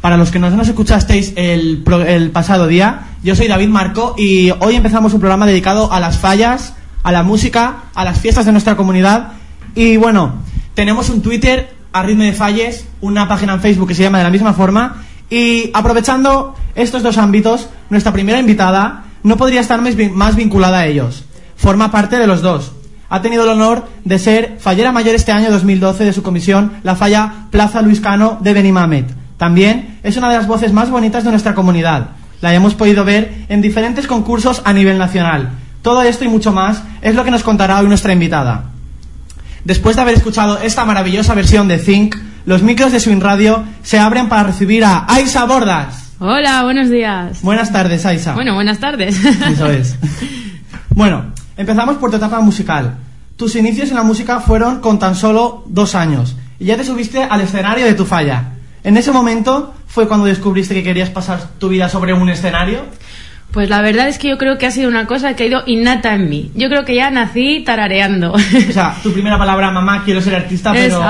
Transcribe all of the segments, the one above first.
Para los que no nos escuchasteis el, pasado día, yo soy David Marco y hoy empezamos un programa dedicado a las fallas, a la música, a las fiestas de nuestra comunidad. Y bueno, tenemos un Twitter a ritmo de falles, una página en Facebook que se llama de la misma forma. Y aprovechando estos dos ámbitos, nuestra primera invitada no podría estar más vinculada a ellos. Forma parte de los dos. Ha tenido el honor de ser fallera mayor este año 2012 de su comisión, la falla Plaza Luis Cano de Benimamet. También es una de las voces más bonitas de nuestra comunidad. La hemos podido ver en diferentes concursos a nivel nacional. Todo esto y mucho más es lo que nos contará hoy nuestra invitada. Después de haber escuchado esta maravillosa versión de Think, los micros de Swing Radio se abren para recibir a Aisa Bordas. Hola, buenos días. Buenas tardes, Aisa. Bueno, buenas tardes. Eso es. Bueno, empezamos por tu etapa musical. Tus inicios en la música fueron con tan solo dos años y ya te subiste al escenario de tu falla. En ese momento fue cuando descubriste que querías pasar tu vida sobre un escenario. Pues la verdad es que yo creo que ha sido una cosa que ha ido innata en mí. Yo creo que ya nací tarareando. O sea, tu primera palabra, mamá, quiero ser artista, pero...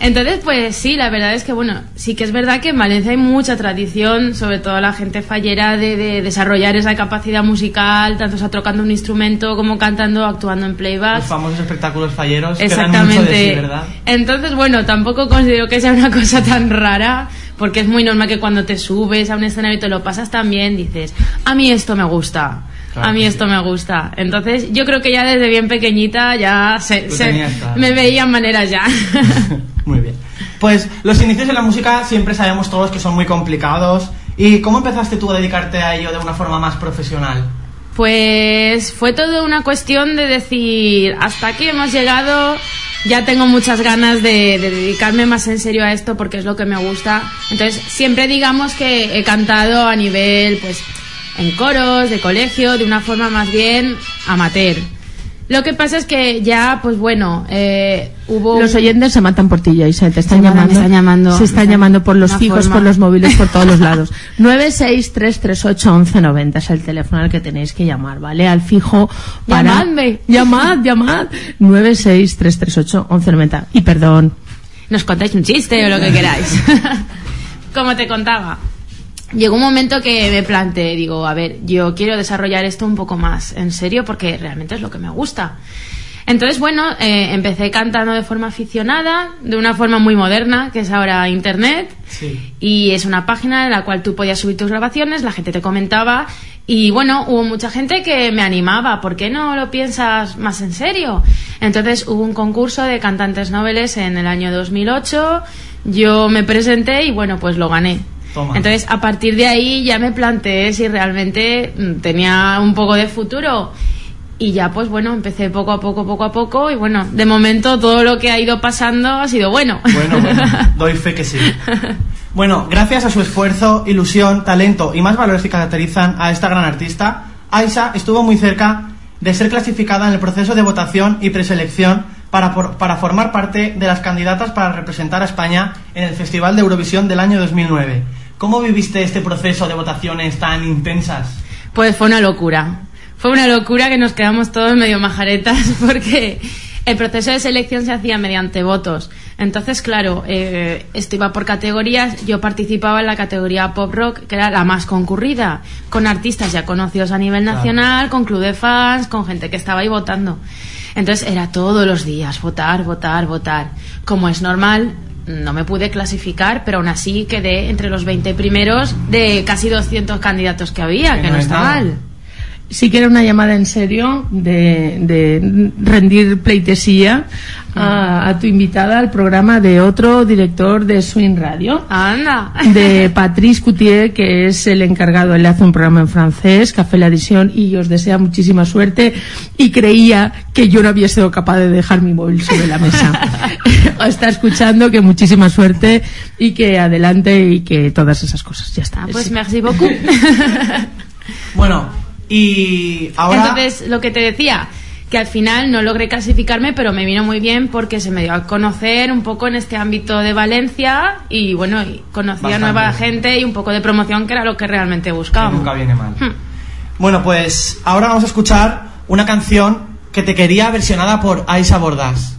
Entonces, pues sí, la verdad es que, bueno, sí que es verdad que en Valencia hay mucha tradición, sobre todo la gente fallera, de, de desarrollar esa capacidad musical, tanto sea tocando un instrumento como cantando, actuando en playback. Los famosos espectáculos falleros que dan mucho de Exactamente. sí, ¿verdad? Entonces, bueno, tampoco considero que sea una cosa tan rara, porque es muy normal que cuando te subes a un escenario y te lo pasas tan bien, dices, a mí esto me gusta. Claro a mí esto sí. me gusta. Entonces, yo creo que ya desde bien pequeñita ya se, me veían maneras ya. Muy bien. Pues los inicios de la música siempre sabemos todos que son muy complicados. ¿Y cómo empezaste tú a dedicarte a ello de una forma más profesional? Pues fue todo una cuestión de decir, hasta aquí hemos llegado, ya tengo muchas ganas de, de dedicarme más en serio a esto porque es lo que me gusta. Entonces, siempre digamos que he cantado a nivel, pues, en coros, de colegio, de una forma más bien amateur. Lo que pasa es que ya, pues bueno, eh, hubo... Los oyentes se matan por ti, Yaisa, te están llamando. están llamando. Se están Están- llamando por los fijos, forma. por los móviles, por todos los lados. 963381190 es el teléfono al que tenéis que llamar, ¿vale? Al fijo para... Llamadme. Llamad, llamad. 963381190. Y perdón. nos contáis un chiste o lo que queráis. Como te contaba. Llegó un momento que me planteé, digo, a ver, yo quiero desarrollar esto un poco más en serio porque realmente es lo que me gusta. Entonces, bueno, eh, empecé cantando de forma aficionada, de una forma muy moderna, que es ahora Internet. Sí. Y es una página en la cual tú podías subir tus grabaciones, la gente te comentaba y bueno, hubo mucha gente que me animaba, ¿por qué no lo piensas más en serio? Entonces hubo un concurso de cantantes noveles en el año 2008, yo me presenté y bueno, pues lo gané. Toma. Entonces a partir de ahí ya me planteé si realmente mm, tenía un poco de futuro. Y ya pues bueno, empecé poco a poco, poco a poco y bueno, de momento todo lo que ha ido pasando ha sido bueno. Bueno, bueno, doy fe que sí. Bueno, gracias a su esfuerzo, ilusión, talento y más valores que caracterizan a esta gran artista, Aisa estuvo muy cerca de ser clasificada en el proceso de votación y preselección para, por- para formar parte de las candidatas para representar a España en el Festival de Eurovisión del año 2009. ¿Cómo viviste este proceso de votaciones tan intensas? Pues fue una locura. Fue una locura que nos quedamos todos medio majaretas porque el proceso de selección se hacía mediante votos. Entonces, claro, eh, esto iba por categorías. Yo participaba en la categoría pop rock, que era la más concurrida, con artistas ya conocidos a nivel Claro. nacional, con club de fans, con gente que estaba ahí votando. Entonces era todos los días votar, votar, votar. Como es normal, no me pude clasificar, pero aún así quedé entre los 20 primeros de casi 200 candidatos que había, Que que no no es está mal. Sí que era una llamada en serio de, de rendir pleitesía a, a tu invitada al programa de otro director de Swing Radio. Anda. de Patrice Coutier, que es el encargado, él hace un programa en francés, Café La Edición, y os desea muchísima suerte. Y creía que yo no había sido capaz de dejar mi móvil sobre la mesa. Está escuchando que muchísima suerte y que adelante y que todas esas cosas. Ya está. Ah, pues Sí. merci beaucoup. Bueno, y ahora... Entonces, lo que te decía, que al final no logré clasificarme, pero me vino muy bien porque se me dio a conocer un poco en este ámbito de Valencia y bueno, y conocí a nueva gente y un poco de promoción que era lo que realmente buscábamos. nunca viene mal. Hmm. Bueno, pues ahora vamos a escuchar una canción que te quería versionada por Aisa Bordas.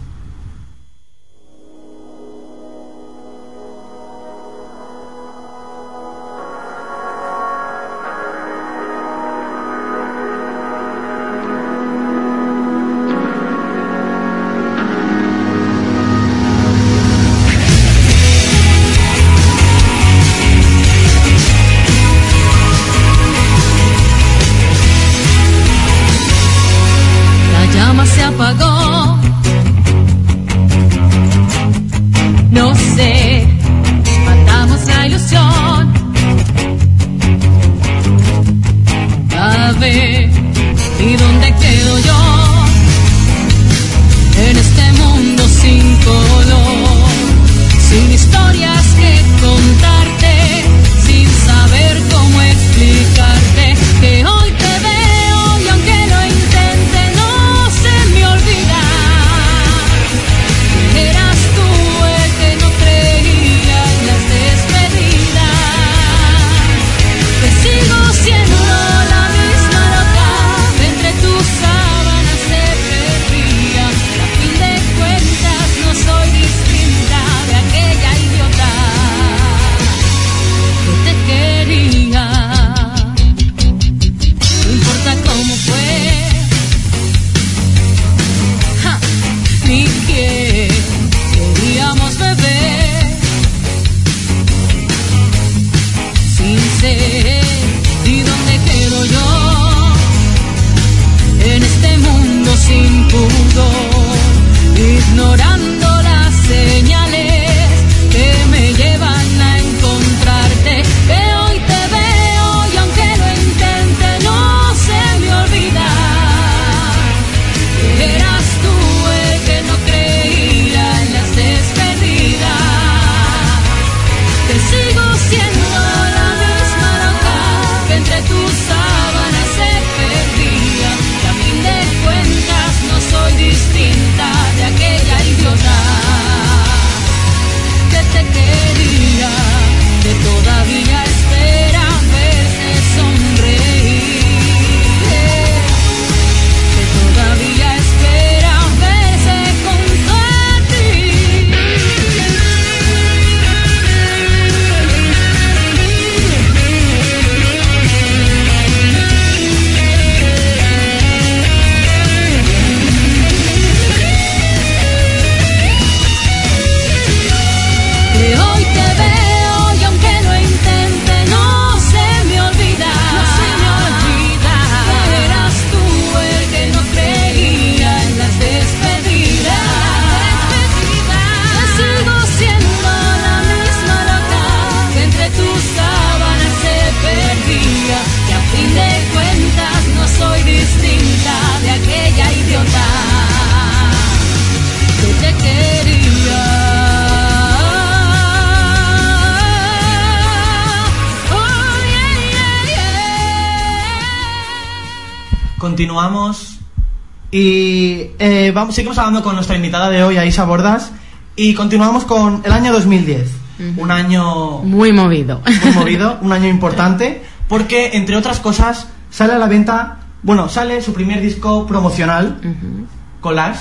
Y dónde quedo yo. En este mundo sin pudor ignorando Continuamos y eh, vamos, seguimos hablando con nuestra invitada de hoy, Aisa Bordas, y continuamos con el año 2010, un año Muy movido. muy movido, un año importante, porque entre otras cosas sale a la venta, bueno, sale su primer disco promocional, Collage.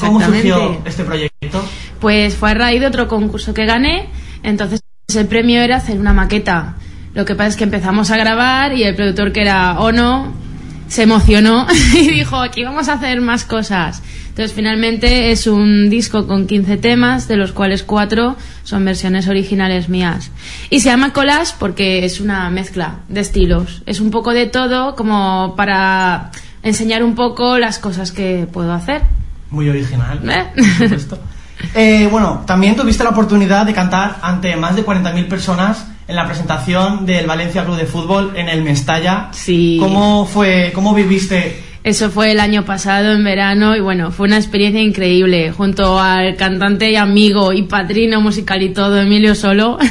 ¿Cómo surgió este proyecto? Pues fue a raíz de otro concurso que gané, entonces el premio era hacer una maqueta. Lo que pasa es que empezamos a grabar y el productor que era Ono se emocionó y dijo, aquí vamos a hacer más cosas. Entonces finalmente es un disco con 15 temas, de los cuales 4 son versiones originales mías. Y se llama Collage porque es una mezcla de estilos. Es un poco de todo como para enseñar un poco las cosas que puedo hacer. Muy original, ¿Eh? por supuesto. Eh, bueno, también tuviste la oportunidad de cantar ante más de 40.000 personas en la presentación del Valencia Club de Fútbol en el Mestalla. Sí. ¿Cómo fue, cómo viviste? Eso fue el año pasado en verano y bueno, fue una experiencia increíble junto al cantante y amigo y padrino musical y todo, Emilio Solo.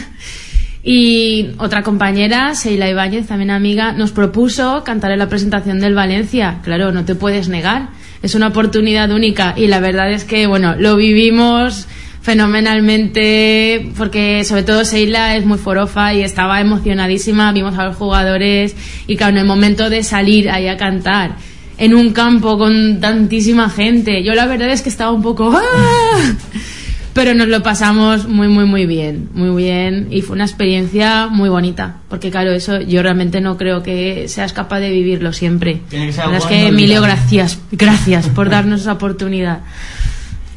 Y otra compañera, Seila Ibáñez, también amiga, nos propuso cantar en la presentación del Valencia. Claro, no te puedes negar. Es una oportunidad única y la verdad es que, bueno, lo vivimos fenomenalmente porque sobre todo Seila es muy forofa y estaba emocionadísima, vimos a los jugadores y claro, en el momento de salir ahí a cantar en un campo con tantísima gente, yo la verdad es que estaba un poco... ¡ah! Pero nos lo pasamos muy, muy, muy bien, muy bien y fue una experiencia muy bonita, porque claro, eso yo realmente no creo que seas capaz de vivirlo siempre. Tiene que ser La verdad es que Emilio, gracias, gracias por darnos esa oportunidad.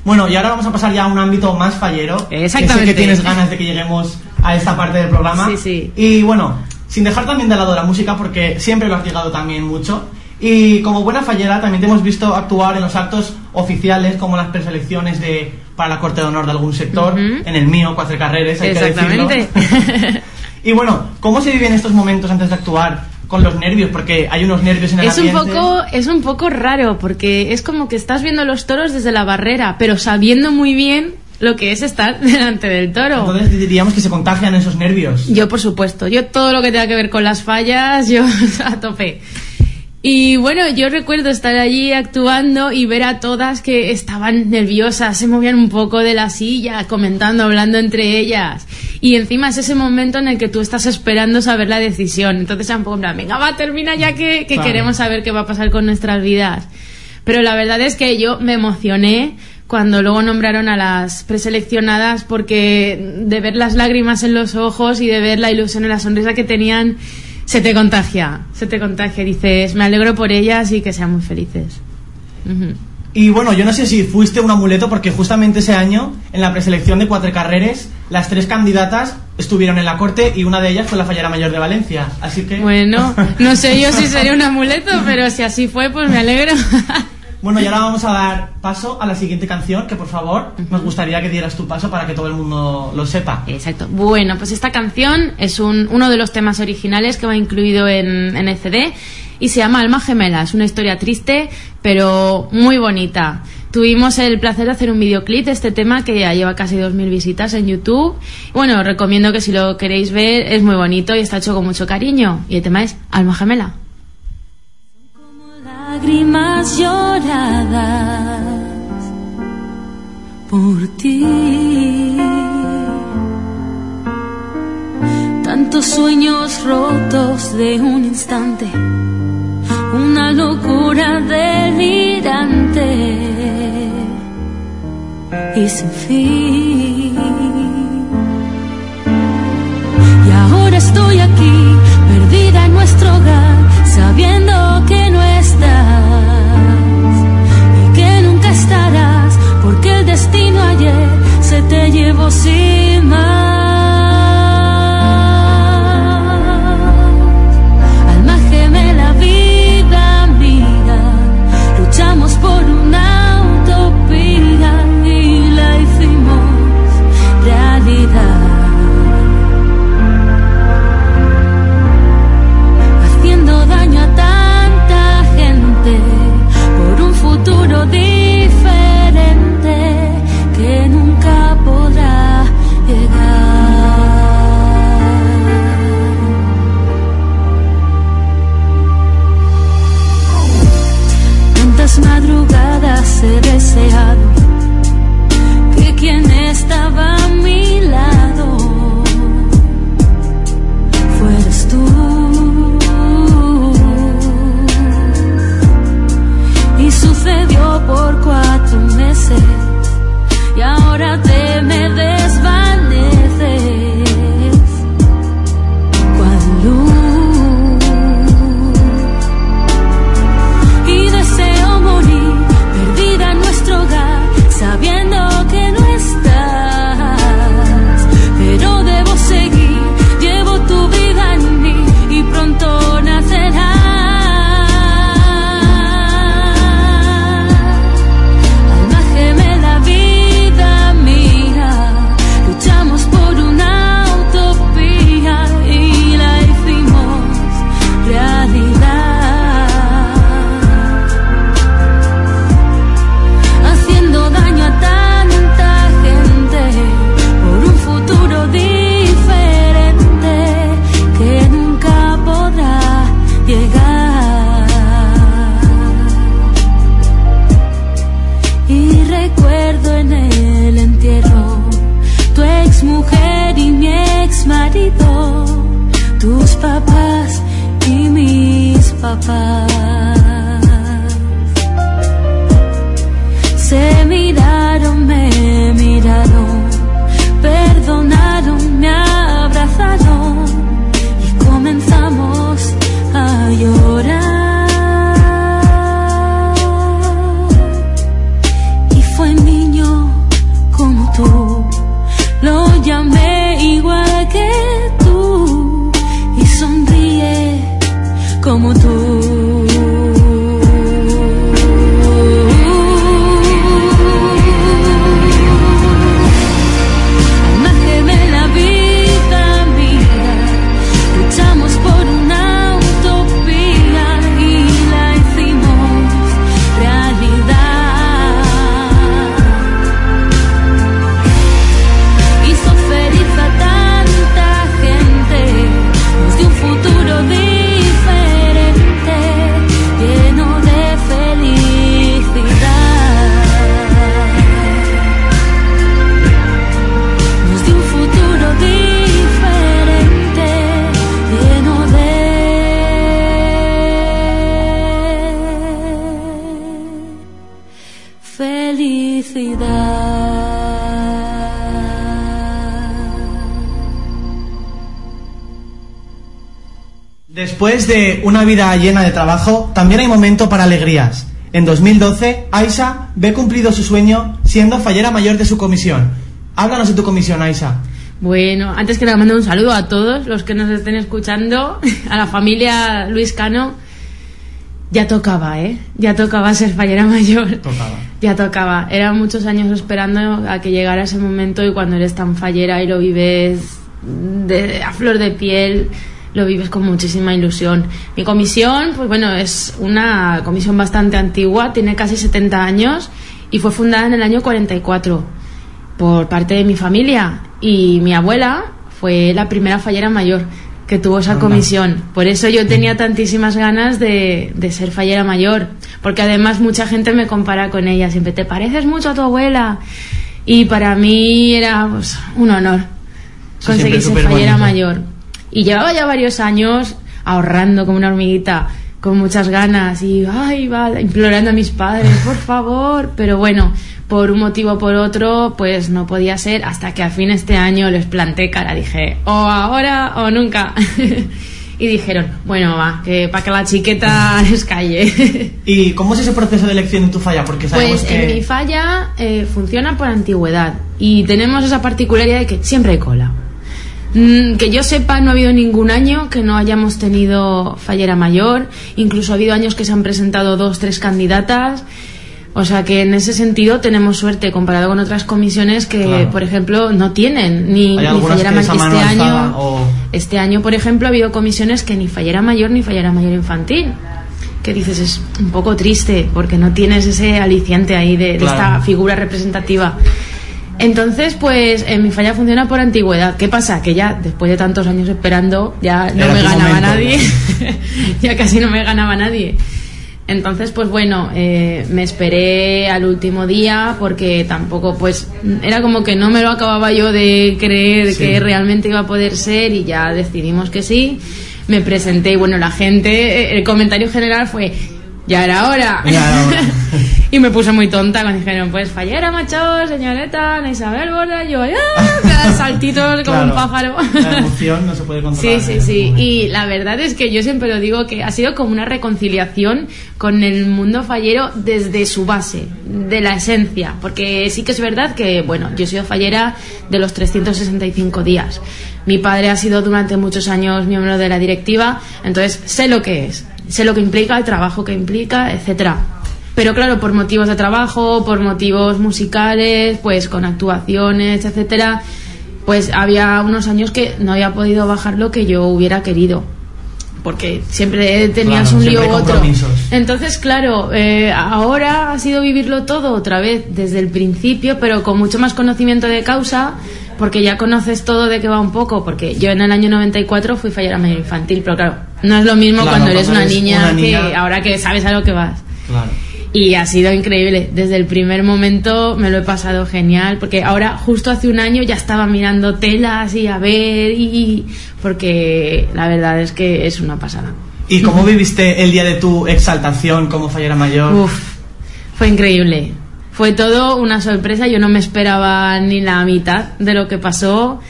Bueno, y ahora vamos a pasar ya a un ámbito más fallero. que sé Exactamente. Que tienes ganas de que lleguemos a esta parte del programa. Sí, sí. Y bueno, sin dejar también de lado la música, porque siempre lo has llegado también mucho. Y como buena fallera también te hemos visto actuar en los actos oficiales como las preselecciones de para la Corte de Honor de algún sector, Ujú. en el mío, Cuatro Carreras, hay que Exactamente. decirlo. y bueno, ¿cómo se viven estos momentos antes de actuar? Con los nervios, porque hay unos nervios en el Es un poco, es un poco raro porque es como que estás viendo los toros desde la barrera, pero sabiendo muy bien lo que es estar delante del toro. Entonces diríamos que se contagian esos nervios. Yo, por supuesto, yo todo lo que tenga que ver con las fallas, yo a tope. Y bueno, yo recuerdo estar allí actuando y ver a todas que estaban nerviosas, se movían un poco de la silla, comentando, hablando entre ellas. Y encima es ese momento en el que tú estás esperando saber la decisión. Entonces, un poco en plan, venga, va, termina ya que, que Claro. queremos saber qué va a pasar con nuestras vidas. Pero la verdad es que yo me emocioné cuando luego nombraron a las preseleccionadas porque de ver las lágrimas en los ojos y de ver la ilusión en la sonrisa que tenían, se te contagia, se te contagia. Dices, me alegro por ellas y que sean muy felices. Y bueno, yo no sé si fuiste un amuleto porque justamente ese año, en la preselección de Cuatro Carreras, las tres candidatas estuvieron en la corte y una de ellas fue la fallera mayor de Valencia. Así que... Bueno, no sé yo si sería un amuleto, pero si así fue, pues me alegro. Bueno, y ahora vamos a dar paso a la siguiente canción, que por favor nos gustaría que dieras tu paso para que todo el mundo lo sepa. Exacto. Bueno, pues esta canción es un- uno de los temas originales que va incluido en, en el CD y se llama Alma Gemela. Es una historia triste, pero muy bonita. Tuvimos el placer de hacer un videoclip de este tema que ya lleva casi 2.000 visitas en YouTube. Bueno, os recomiendo que si lo queréis ver es muy bonito y está hecho con mucho cariño. Y el tema es Alma Gemela. Lágrimas lloradas por ti. Tantos sueños rotos de un instante, una locura delirante y sin fin. Y ahora estoy aquí, perdida en nuestro hogar, sabiendo que no estás se te llevó sin Después de una vida llena de trabajo, también hay momento para alegrías. En 2012, Aisa ve cumplido su sueño siendo fallera mayor de su comisión. Háblanos de tu comisión, Aisa. Bueno, antes que nada mando un saludo a todos los que nos estén escuchando, a la familia Luis Cano. Ya tocaba, ¿eh? Ya tocaba ser fallera mayor. Tocaba. Ya tocaba. Eran muchos años esperando a que llegara ese momento y cuando eres tan fallera y lo vives de, a flor de piel, lo vives con muchísima ilusión. Mi comisión, pues bueno, es una comisión bastante antigua, tiene casi 70 años y fue fundada en el año 44 por parte de mi familia y mi abuela fue la primera fallera mayor que tuvo esa comisión. Por eso yo tenía tantísimas ganas de, de ser fallera mayor, porque además mucha gente me compara con ella, siempre te pareces mucho a tu abuela. Y para mí era pues, un honor Sí, conseguir siempre ser fallera superbonito. mayor. Y llevaba ya varios años ahorrando como una hormiguita, con muchas ganas y ay, va, implorando a mis padres, por favor. Pero bueno, por un motivo o por otro, pues no podía ser hasta que a fin este año les planté cara. Dije, o ahora o nunca. y dijeron, bueno, va, que para que la chiqueta les calle. ¿Y cómo es ese proceso de elección en tu falla? Porque sabemos Pues que... en mi falla eh, funciona por antigüedad y tenemos esa particularidad de que siempre hay cola. Mm, que yo sepa, no ha habido ningún año que no hayamos tenido fallera mayor, incluso ha habido años que se han presentado dos, tres candidatas. O sea que en ese sentido tenemos suerte comparado con otras comisiones que, Claro. por ejemplo, no tienen ni, fallera mayor. Este año, o- este año, por ejemplo, ha habido comisiones que ni fallera mayor ni fallera mayor infantil. Que dices, es un poco triste porque no tienes ese aliciente ahí de, de Claro. esta figura representativa. Entonces, pues en mi falla funciona por antigüedad. ¿Qué pasa? Que ya después de tantos años esperando, ya no Era me ganaba momento, nadie. ya casi no me ganaba nadie. Entonces, pues bueno, eh, me esperé al último día porque tampoco, pues, era como que no me lo acababa yo de creer Sí. que realmente iba a poder ser y ya decidimos que sí. Me presenté y bueno, la gente, eh, el comentario general fue, ya era hora. Ya era hora. y me puse muy tonta cuando dijeron, pues fallera, macho, señorita, Ana Isabel Borda, yo, ¡ah! Saltitos como un Claro, pájaro. La emoción no se puede Sí, controlar. sí, sí. momento. Y la verdad es que yo siempre lo digo que ha sido como una reconciliación con el mundo fallero desde su base, de la esencia. Porque sí que es verdad que, bueno, yo he sido fallera de los 365 días. Mi padre ha sido durante muchos años miembro de la directiva, entonces sé lo que es, sé lo que implica, el trabajo que implica, etcétera. Pero claro, por motivos de trabajo, por motivos musicales, pues con actuaciones, etcétera, pues había unos años que no había podido bajar lo que yo hubiera querido. Porque siempre tenías Claro, un lío u otro. Entonces, claro, eh, ahora ha sido vivirlo todo otra vez desde el principio, pero con mucho más conocimiento de causa, porque ya conoces todo de qué va un poco. Porque yo en el año 94 fui fallera mayor infantil, pero claro, no es lo mismo Claro, cuando eres una eres niña, una niña- que ahora que sabes a lo que vas. Claro. Y ha sido increíble. Desde el primer momento me lo he pasado genial. Porque ahora, justo hace un año, ya estaba mirando telas y a ver. Y. Porque la verdad es que es una pasada. ¿Y cómo viviste el día de tu exaltación como fallera mayor? Uf, fue increíble. Fue todo una sorpresa. Yo no me esperaba ni la mitad de lo que pasó.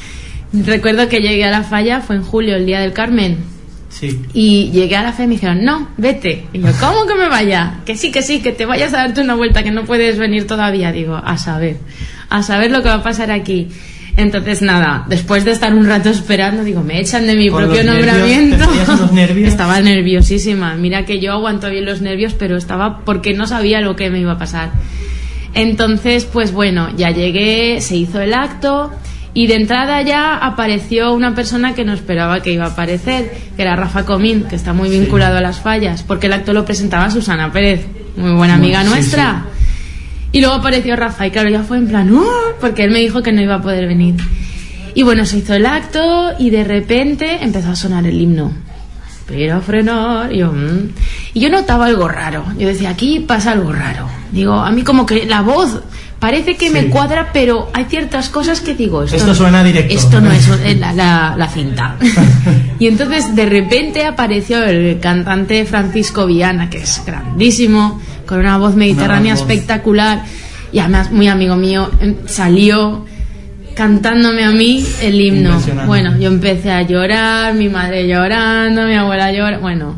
Recuerdo que llegué a la falla, fue en julio, el día del Carmen. Sí. Y llegué a la fe y me dijeron, no, vete. Y yo, ¿cómo que me vaya? Que sí, que sí, que te vayas a darte una vuelta, que no puedes venir todavía. Digo, a saber, a saber lo que va a pasar aquí. Entonces, nada, después de estar un rato esperando, digo, me echan de mi Con propio los nombramiento. Estaba nerviosísima. Mira que yo aguanto bien los nervios, pero estaba porque no sabía lo que me iba a pasar. Entonces, pues bueno, ya llegué, se hizo el acto y de entrada ya apareció una persona que no esperaba que iba a aparecer, que era Rafa Comín, que está muy vinculado a las fallas, porque el acto lo presentaba Susana Pérez, muy buena amiga sí, nuestra. Y luego apareció Rafa y claro, ya fue en plan, "Uh", porque él me dijo que no iba a poder venir. Y bueno, se hizo el acto y de repente empezó a sonar el himno. Pero frenar, y yo, "Mm". y yo notaba algo raro. Yo decía, aquí pasa algo raro. Digo, a mí como que la voz parece que me cuadra, pero hay ciertas cosas que digo, esto, Esto suena directo. Esto no es eh, la, la- la cinta. y entonces de repente apareció el cantante Francisco Viana, que es grandísimo, con una voz mediterránea Una voz. espectacular, y además muy amigo mío, em, salió cantándome a mí el himno. Bueno, yo empecé a llorar, mi madre llorando, mi abuela llorando. Bueno,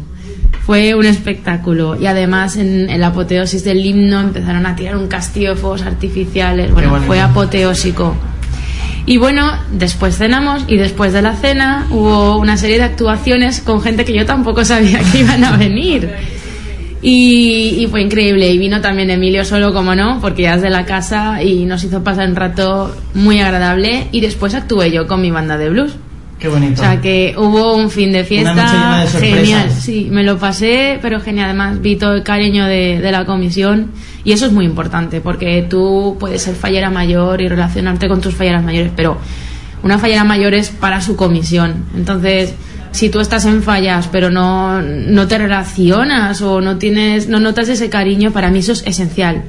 fue un espectáculo. Y además, en, la apoteosis del himno empezaron a tirar un castillo de fuegos artificiales. Bueno, fue apoteósico. Y bueno, después cenamos y después de la cena hubo una serie de actuaciones con gente que yo tampoco sabía que iban a venir. Y, y fue increíble. Y vino también Emilio solo, como no, porque ya es de la casa y nos hizo pasar un rato muy agradable. Y después actué yo con mi banda de blues. Qué bonito. O sea que hubo un fin de fiesta noche llena de sorpresas. genial. Sí, me lo pasé, pero genial. Además, vi todo el cariño de, de la comisión. Y eso es muy importante, porque tú puedes ser fallera mayor y relacionarte con tus falleras mayores, pero una fallera mayor es para su comisión. Entonces, si tú estás en fallas, pero no, no te relacionas o no tienes, no notas ese cariño, para mí eso es esencial.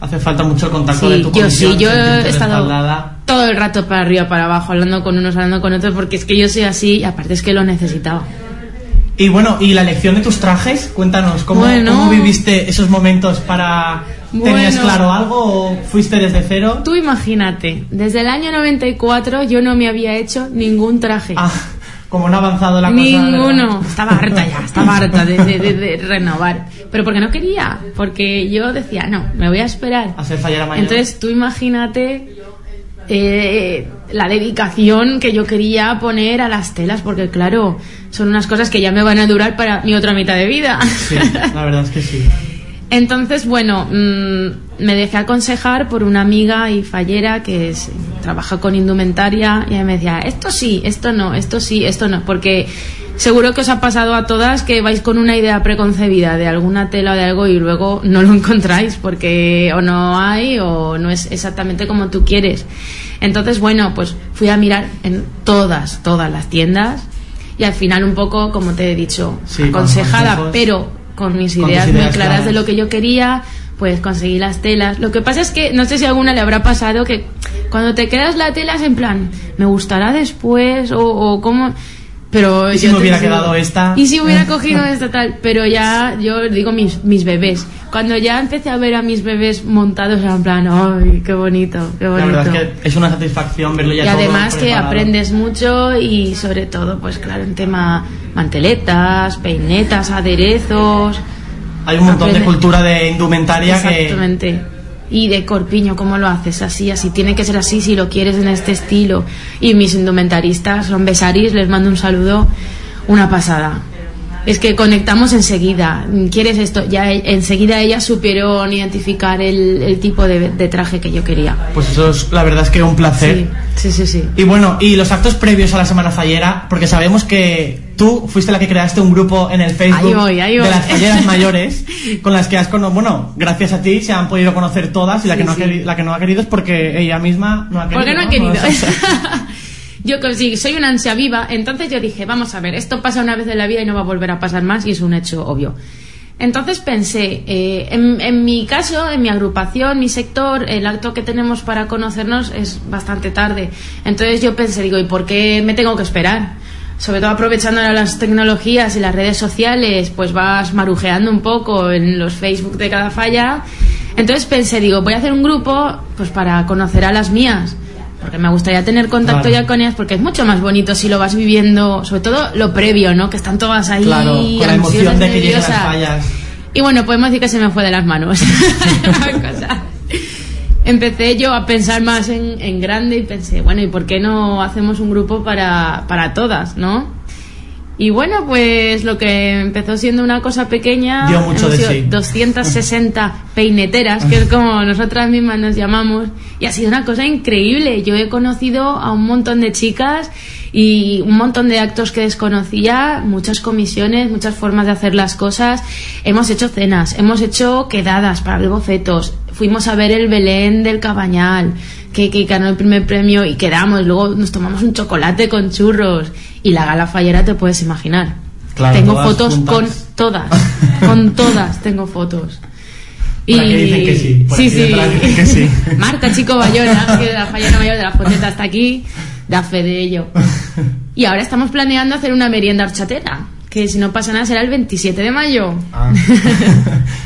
Hace falta mucho el contacto de Sí, tu yo comisión, sí, yo he estado. Todo el rato para arriba, para abajo, hablando con unos, hablando con otros, porque es que yo soy así y aparte es que lo necesitaba. Y bueno, ¿y la elección de tus trajes? Cuéntanos, ¿cómo, Bueno. cómo viviste esos momentos para... ¿Tenías Bueno. claro algo o fuiste desde cero? Tú imagínate, desde el año 94 yo no me había hecho ningún traje. Ah, como no ha avanzado la cosa... Ninguno. Estaba harta ya, estaba harta de, de- de- de renovar. Pero porque no quería, porque yo decía, no, me voy a esperar. A ser mayor. Entonces tú imagínate eh, la dedicación que yo quería poner a las telas, porque claro, son unas cosas que ya me van a durar para mi otra mitad de vida. Sí, la verdad es que sí. Entonces, bueno, mm, me dejé aconsejar por una amiga y fallera que es- trabaja con indumentaria y ella me decía, esto sí, esto no, esto sí, esto no, porque seguro que os ha pasado a todas que vais con una idea preconcebida de alguna tela o de algo y luego no lo encontráis porque o no hay o no es exactamente como tú quieres. Entonces, bueno, pues fui a mirar en todas, todas las tiendas y al final un poco, como te he dicho, Sí, con aconsejada, pero con mis Con tus ideas, muy ideas claras de lo que yo quería, pues conseguí las telas. Lo que pasa es que no sé si a alguna le habrá pasado que cuando te quedas la tela es en plan, me gustará después o, o cómo. Pero ¿Y si me hubiera quedado esta? Y si hubiera cogido esta tal. Pero ya, yo digo mis, mis bebés. Cuando ya empecé a ver a mis bebés montados, en plan, ¡ay, qué bonito, qué La bonito! verdad es que es una satisfacción verlo ya y todo además que aprendes mucho y sobre todo pues claro en tema manteletas peinetas aderezos Hay un montón de aprende- cultura de indumentaria que... y de corpiño cómo lo haces así así tiene que ser así si lo quieres en este estilo. Y mis indumentaristas son besaris les mando un saludo. Una pasada es que conectamos enseguida. ¿Quieres esto? Ya enseguida ellas supieron identificar el, el tipo de, de traje que yo quería. Pues eso es, la verdad es que un placer. Sí, sí, sí. sí. Y bueno, y los actos previos a la Semana Fallera, porque sabemos que tú fuiste la que creaste un grupo en el Facebook Ahí voy, ahí voy. de las falleras mayores, con las que has conocido, bueno, gracias a ti se han podido conocer todas y la, Sí, que no ha querido, la que no ha querido es porque ella misma no ha querido. Porque no he querido. No. yo soy una ansia viva, entonces yo dije, vamos a ver, esto pasa una vez en la vida y no va a volver a pasar más y es un hecho obvio. Entonces pensé, eh, en, mi caso, en mi agrupación, mi sector, el acto que tenemos para conocernos es bastante tarde. Entonces yo pensé, digo, ¿y por qué me tengo que esperar? Sobre todo aprovechando las tecnologías y las redes sociales, pues vas marujeando un poco en los Facebook de cada falla. Entonces pensé, digo, voy a hacer un grupo pues para conocer a las mías porque me gustaría tener contacto Claro. ya con ellas porque es mucho más bonito si lo vas viviendo, sobre todo lo previo, ¿no? Que están todas ahí Claro, con la emoción de que lleguen las fallas. Y bueno, podemos decir que se me fue de las manos. Empecé yo a pensar más en, en grande y pensé, bueno, ¿y por qué no hacemos un grupo para, para todas, no? Y bueno, pues lo que empezó siendo una cosa pequeña, Dio mucho de sido sí. 260 peineteras, que es como nosotras mismas nos llamamos, y ha sido una cosa increíble. Yo he conocido a un montón de chicas y un montón de actos que desconocía, muchas comisiones, muchas formas de hacer las cosas. Hemos hecho cenas, hemos hecho quedadas para ver bocetos, fuimos a ver el Belén del Cabañal, que, que ganó el primer premio y quedamos, luego nos tomamos un chocolate con churros y la gala fallera te puedes imaginar. Claro, tengo fotos juntas. con todas, con todas tengo fotos. Por aquí dicen que sí, por sí, sí. dicen que sí. Marta Chico Bayona, que la fallera mayor de la Foteta hasta aquí, da fe de ello. Y ahora estamos planeando hacer una merienda horchatera, que si no pasa nada será el 27 de mayo. Ah.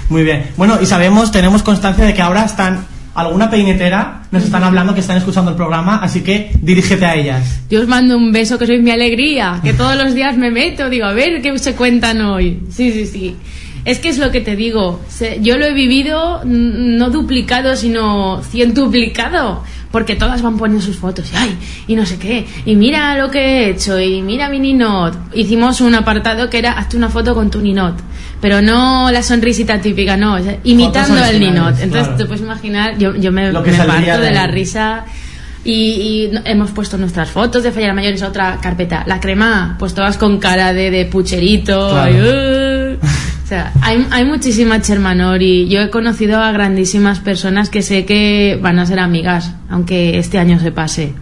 Muy bien. Bueno, y sabemos, tenemos constancia de que ahora están alguna peinetera nos están hablando que están escuchando el programa, así que dirígete a ellas. Yo os mando un beso, que sois mi alegría, que todos los días me meto, digo, a ver qué se cuentan hoy. Sí, sí, sí. Es que es lo que te digo, yo lo he vivido no duplicado, sino cientuplicado, porque todas van poniendo sus fotos, y ay, y no sé qué, y mira lo que he hecho, y mira mi ninot. Hicimos un apartado que era, hazte una foto con tu ninot, pero no la sonrisita típica, no, o sea, imitando al ninot. Entonces claro. te puedes imaginar, yo, yo me, me parto de de la risa. Y, y hemos puesto nuestras fotos de Fallar Mayores, otra carpeta. La crema, pues todas con cara de, de pucherito. Claro. y, uh. Sea, hay, hay muchísima Chermanori. Yo he conocido a grandísimas personas que sé que van a ser amigas, aunque este año se pase.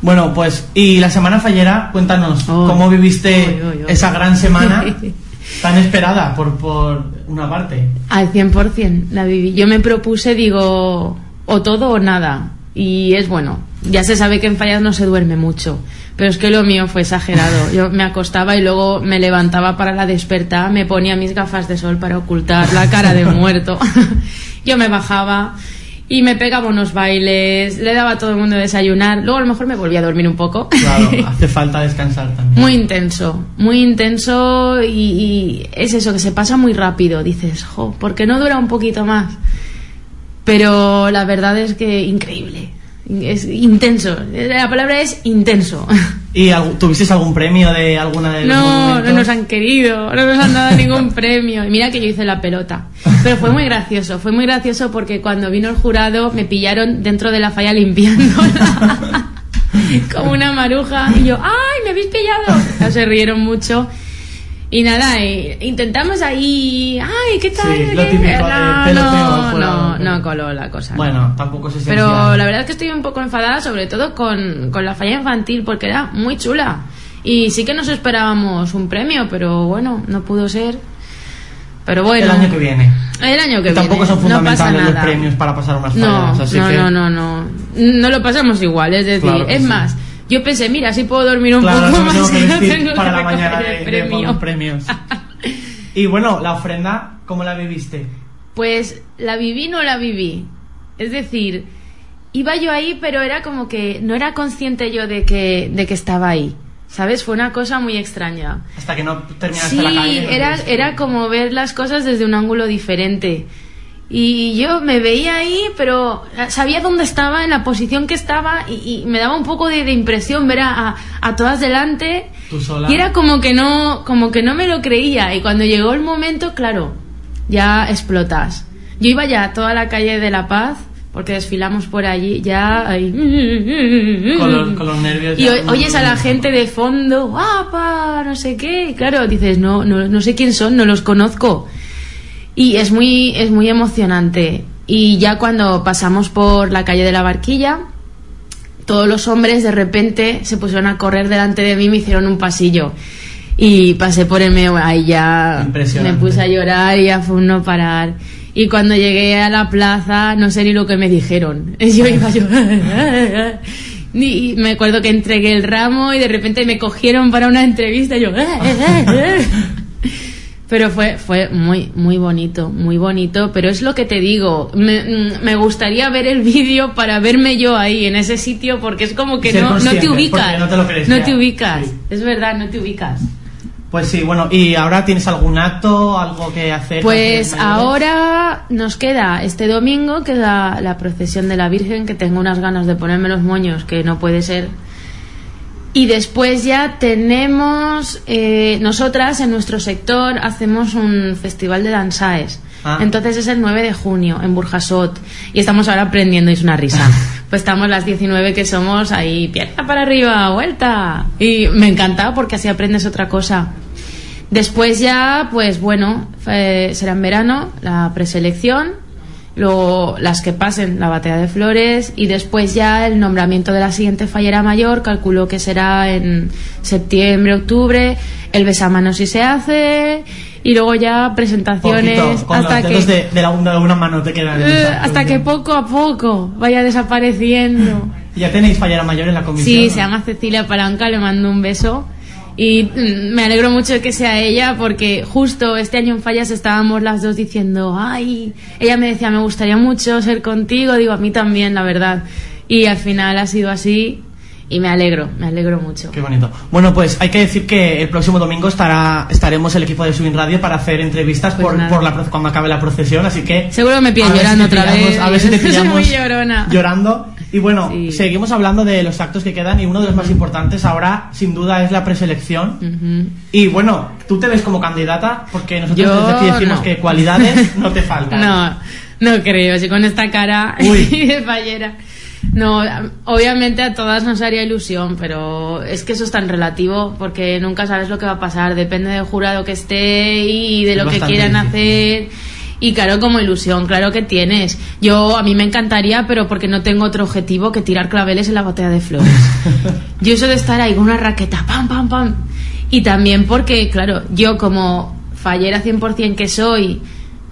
Bueno, pues, y la semana fallera, cuéntanos. ¿cómo viviste esa gran semana tan esperada por, por una parte? Al 100% la viví. Yo me propuse, digo, o todo o nada. Y es bueno. Ya se sabe que en fallas no se duerme mucho. Pero es que lo mío fue exagerado. Yo me acostaba y luego me levantaba para la despertar, me ponía mis gafas de sol para ocultar la cara de muerto. Yo me bajaba y me pegaba unos bailes, le daba a todo el mundo de desayunar. Luego a lo mejor me volvía a dormir un poco. Claro, hace falta descansar también. Muy intenso, muy intenso y, y es eso, que se pasa muy rápido. Dices, jo, ¿por qué no dura un poquito más? Pero la verdad es que increíble, es intenso. La palabra es intenso. ¿Y tuvisteis algún premio de alguna de los No, no nos han querido, no nos han dado ningún premio. Y mira que yo hice la pelota. Pero fue muy gracioso, fue muy gracioso porque cuando vino el jurado me pillaron dentro de la falla limpiándola. Como una maruja. Y yo, ¡ay, me habéis pillado! Se rieron mucho. Y nada, eh, intentamos ahí, ¡ay, qué tal! Sí, lo ¿Qué?". típico de no, no, no, no coló la cosa. no. Bueno, tampoco es esencial. Pero la verdad es que estoy un poco enfadada, sobre todo con, con la falla infantil, porque era muy chula. Y sí que nos esperábamos un premio, pero bueno, no pudo ser. Pero bueno. El año que viene. El año que tampoco viene. son no pasa fundamentales los premios para pasar unas No, fallas, así no, que... no, no, no. No lo pasamos igual, es decir, Claro es sí. más, yo pensé, mira, así puedo dormir un Claro, poco no más tengo que y no vestir tengo para que la mañana de, premios. y bueno, la ofrenda, ¿cómo la viviste? Pues la viví, no la viví. Es decir, iba yo ahí, pero era como que no era consciente yo de que, de que estaba ahí. ¿Sabes? Fue una cosa muy extraña. Hasta que no terminaste Sí, la calle. no era, tuviste- era como ver las cosas desde un ángulo diferente. Y yo me veía ahí, pero sabía dónde estaba, en la posición que estaba, y, y me daba un poco de, de impresión ver a, a- a todas delante. Tú sola. Y era como que no, como que no me lo creía. Y cuando llegó el momento, claro, ya explotas. Yo iba ya a toda la calle de La Paz, porque desfilamos por allí, ya ahí. Con los, con los nervios. Y ya. oyes a la gente de fondo, guapa, no sé qué. Y claro, dices, no, no, no sé quién son, no los conozco. Y es muy, es muy emocionante. Y ya cuando pasamos por la calle de la barquilla, todos los hombres de repente se pusieron a correr delante de mí y me hicieron un pasillo. Y pasé por el medio, ahí ya me puse a llorar y ya fue un no parar. Y cuando llegué a la plaza, no sé ni lo que me dijeron. Yo iba yo. Y me acuerdo que entregué el ramo y de repente me cogieron para una entrevista y yo. Pero fue, fue muy, muy bonito, muy bonito. Pero es lo que te digo. Me, mm, me gustaría ver el vídeo para verme yo ahí, en ese sitio, porque es como que no, no te ubicas. no te lo crees No ya. te ubicas. Sí. Es verdad, no te ubicas. Pues sí, bueno, ¿y ahora tienes algún acto, algo que hacer? Pues ahora nos queda este domingo, que es la, la procesión de la Virgen, que tengo unas ganas de ponerme los moños, que no puede ser. Y después ya tenemos, eh, nosotras en nuestro sector hacemos un festival de danzaes. Ah. Entonces es el 9 de junio en Burjasot. Y estamos ahora aprendiendo, y es una risa. pues estamos las 19 que somos ahí, pierna para arriba, vuelta. Y me encanta porque así aprendes otra cosa. Después ya, pues bueno, eh, será en verano la preselección, luego las que pasen la batalla de flores y después ya el nombramiento de la siguiente fallera mayor, calculo que será en septiembre, octubre, el besamanos si se hace y luego ya presentaciones Poquito, con hasta los que de, de la, una, una mano te quedan. eh, hasta que poco a poco vaya desapareciendo. ¿Ya tenéis fallera mayor en la comisión? Sí, no? se llama Cecilia Palanca, le mando un beso. Y mm, me alegro mucho de que sea ella porque justo este año en Fallas estábamos las dos diciendo, ay, ella me decía, me gustaría mucho ser contigo, digo, a mí también, la verdad. Y al final ha sido así y me alegro, me alegro mucho. Qué bonito. Bueno, pues hay que decir que el próximo domingo estará estaremos el equipo de Subin Radio para hacer entrevistas Pues por, por la, cuando acabe la procesión, así que... Seguro me pillan si llorando otra pillamos- vez. A ver si te pillamos muy llorona. llorando. Y bueno, Sí. seguimos hablando de los actos que quedan y uno de los más importantes ahora, sin duda, es la preselección. Y bueno, ¿tú te ves como candidata? Porque nosotros Yo desde aquí decimos no. que cualidades no te faltan. No, no creo, si con esta cara Uy. de fallera. No, obviamente a todas nos haría ilusión, pero es que eso es tan relativo porque nunca sabes lo que va a pasar, depende del jurado que esté y de Es lo que quieran difícil. hacer. Y claro, como ilusión, claro que tienes. Yo, a mí me encantaría, pero porque no tengo otro objetivo que tirar claveles en la botella de flores. Yo eso de estar ahí con una raqueta, pam, pam, pam. Y también porque, claro, yo como fallera 100% que soy,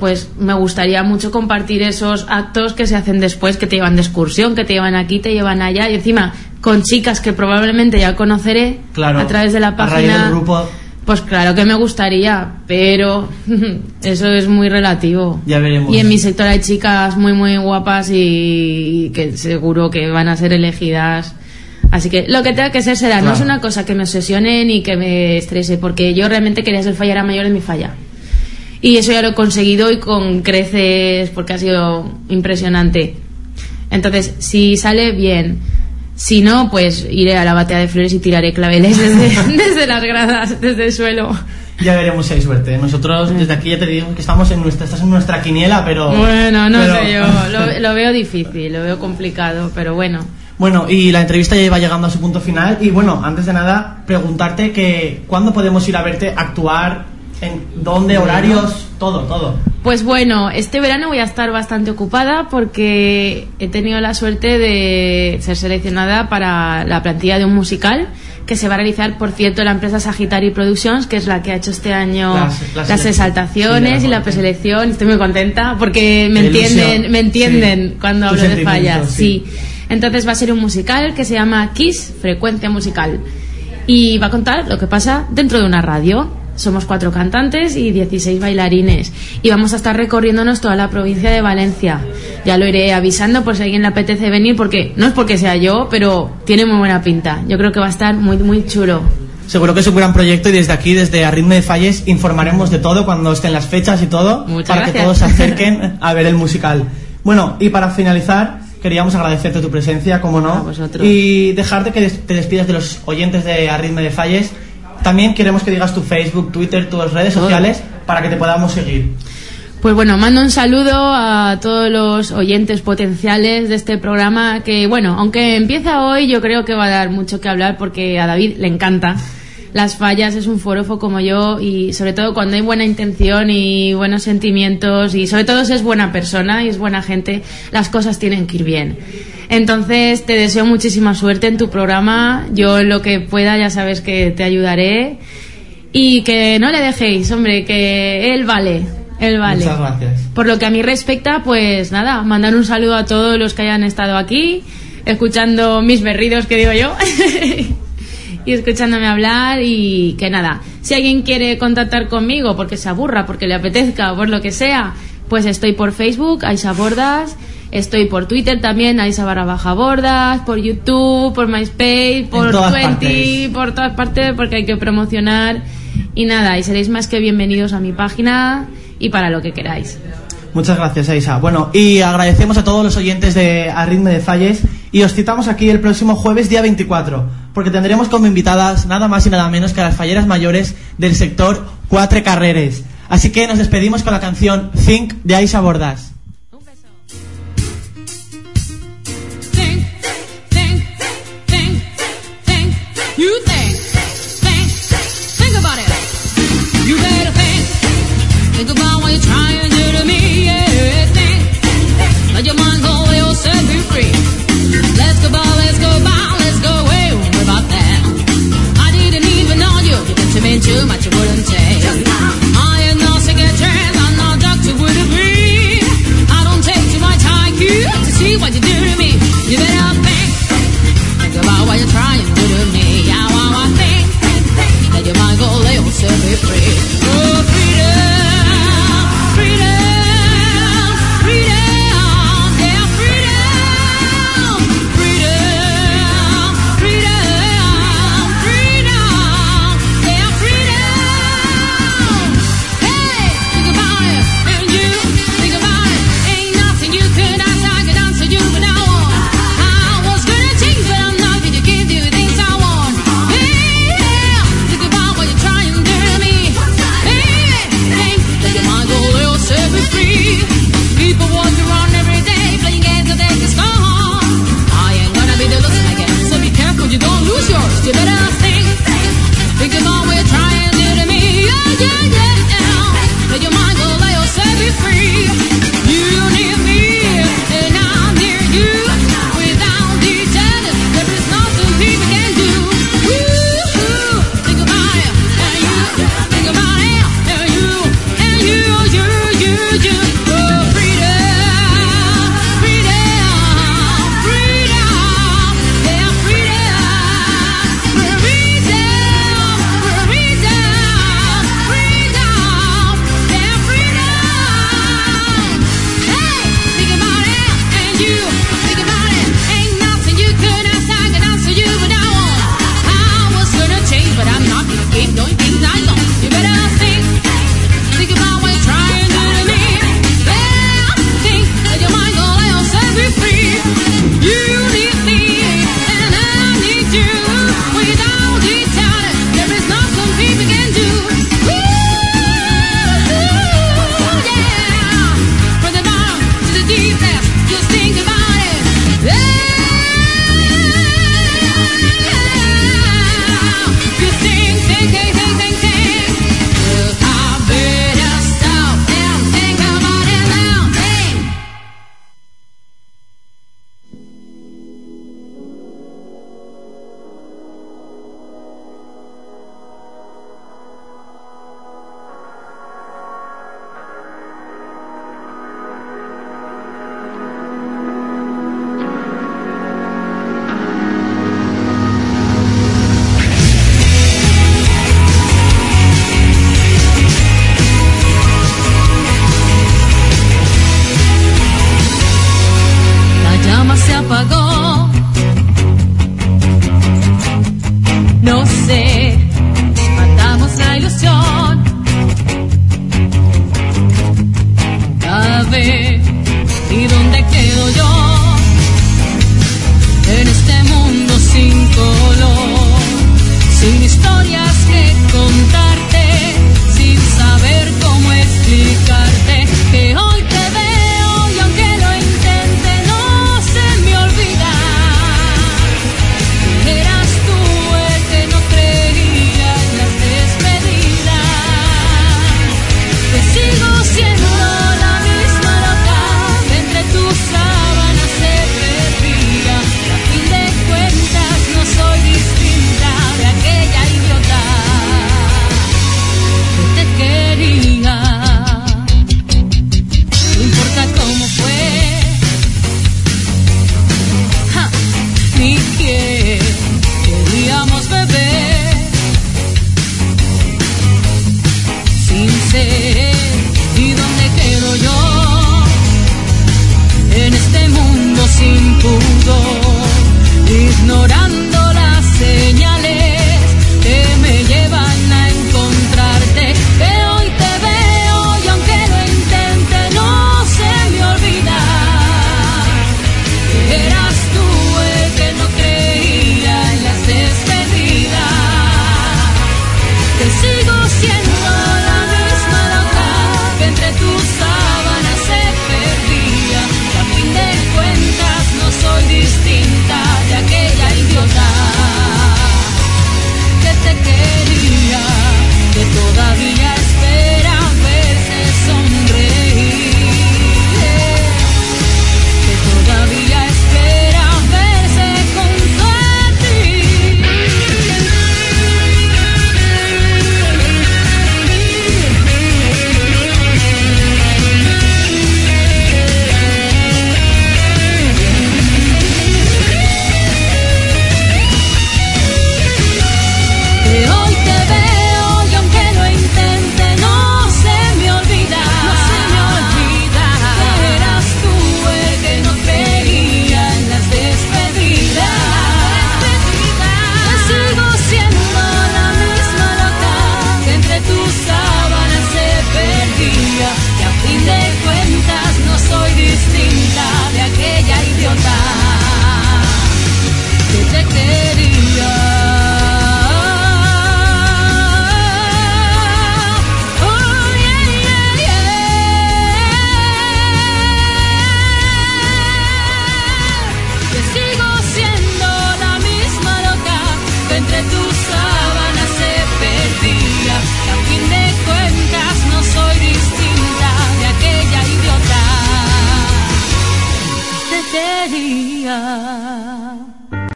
pues me gustaría mucho compartir esos actos que se hacen después, que te llevan de excursión, que te llevan aquí, te llevan allá, y encima con chicas que probablemente ya conoceré Claro, a través de la a raíz página. del grupo. Pues claro que me gustaría, pero eso es muy relativo. Ya veremos. Y en mi sector hay chicas muy, muy guapas y que seguro que van a ser elegidas. Así que lo que tenga que ser será. No es una cosa que me obsesione ni que me estrese, porque yo realmente quería ser fallera mayor de mi falla. Y eso ya lo he conseguido y con creces porque ha sido impresionante. Entonces, si sale bien, si no, pues iré a la batea de flores y tiraré claveles desde, desde las gradas, desde el suelo. Ya veremos si hay suerte. Nosotros desde aquí ya te digo que estamos en nuestra, estás en nuestra quiniela, pero... Bueno, no pero- sé yo, lo, lo veo difícil, lo veo complicado, pero bueno. Bueno, y la entrevista ya iba llegando a su punto final. Y bueno, antes de nada, preguntarte que cuándo podemos ir a verte actuar, en dónde, horarios, todo, todo. Pues bueno, este verano voy a estar bastante ocupada porque he tenido la suerte de ser seleccionada para la plantilla de un musical que se va a realizar, por cierto, la empresa Sagitari Productions, que es la que ha hecho este año Las- las las, selec- exaltaciones sí, y la preselección. Estoy muy contenta porque me entienden, me entienden Sí. cuando hablo de fallas. sí. sí. Entonces va a ser un musical que se llama Kiss, Frecuencia Musical. Y va a contar lo que pasa dentro de una radio. Somos cuatro cantantes y 16 bailarines. Y vamos a estar recorriéndonos toda la provincia de Valencia. Ya lo iré avisando por si a alguien le apetece venir, porque no es porque sea yo, pero tiene muy buena pinta. Yo creo que va a estar muy, muy chulo. Seguro que es un gran proyecto y desde aquí, desde Arritme de Falles, informaremos de todo cuando estén las fechas y todo, Muchas para que todos se acerquen a ver el musical. Bueno, y para finalizar, queríamos agradecerte tu presencia, como no, A y dejarte que te despidas de los oyentes de Arritme de Falles. También queremos que digas tu Facebook, Twitter, tus redes sociales, para que te podamos seguir. Pues bueno, mando un saludo a todos los oyentes potenciales de este programa que, bueno, aunque empieza hoy, yo creo que va a dar mucho que hablar porque a David le encanta. Las fallas es un forofo como yo y sobre todo cuando hay buena intención y buenos sentimientos y sobre todo si es buena persona y es buena gente, las cosas tienen que ir bien. Entonces te deseo muchísima suerte en tu programa. Yo en lo que pueda ya sabes que te ayudaré y que no le dejéis, hombre, que él vale, él vale. Muchas gracias. Por lo que a mí respecta, pues nada, mandar un saludo a todos los que hayan estado aquí, escuchando mis berridos, que digo yo, y escuchándome hablar y que nada, si alguien quiere contactar conmigo porque se aburra, porque le apetezca o por lo que sea, pues estoy por Facebook, Aisa Bordas, estoy por Twitter también, Aisa barra baja Bordas, por YouTube, por MySpace, por todas 20, partes. por todas partes porque hay que promocionar y nada, y seréis más que bienvenidos a mi página y para lo que queráis. Muchas gracias, Aisa. Bueno, y agradecemos a todos los oyentes de Arritme de Falles y os citamos aquí el próximo jueves, día 24, porque tendremos como invitadas nada más y nada menos que a las falleras mayores del sector Cuatre Carreres. Así que nos despedimos con la canción Think de Aisa Bordas.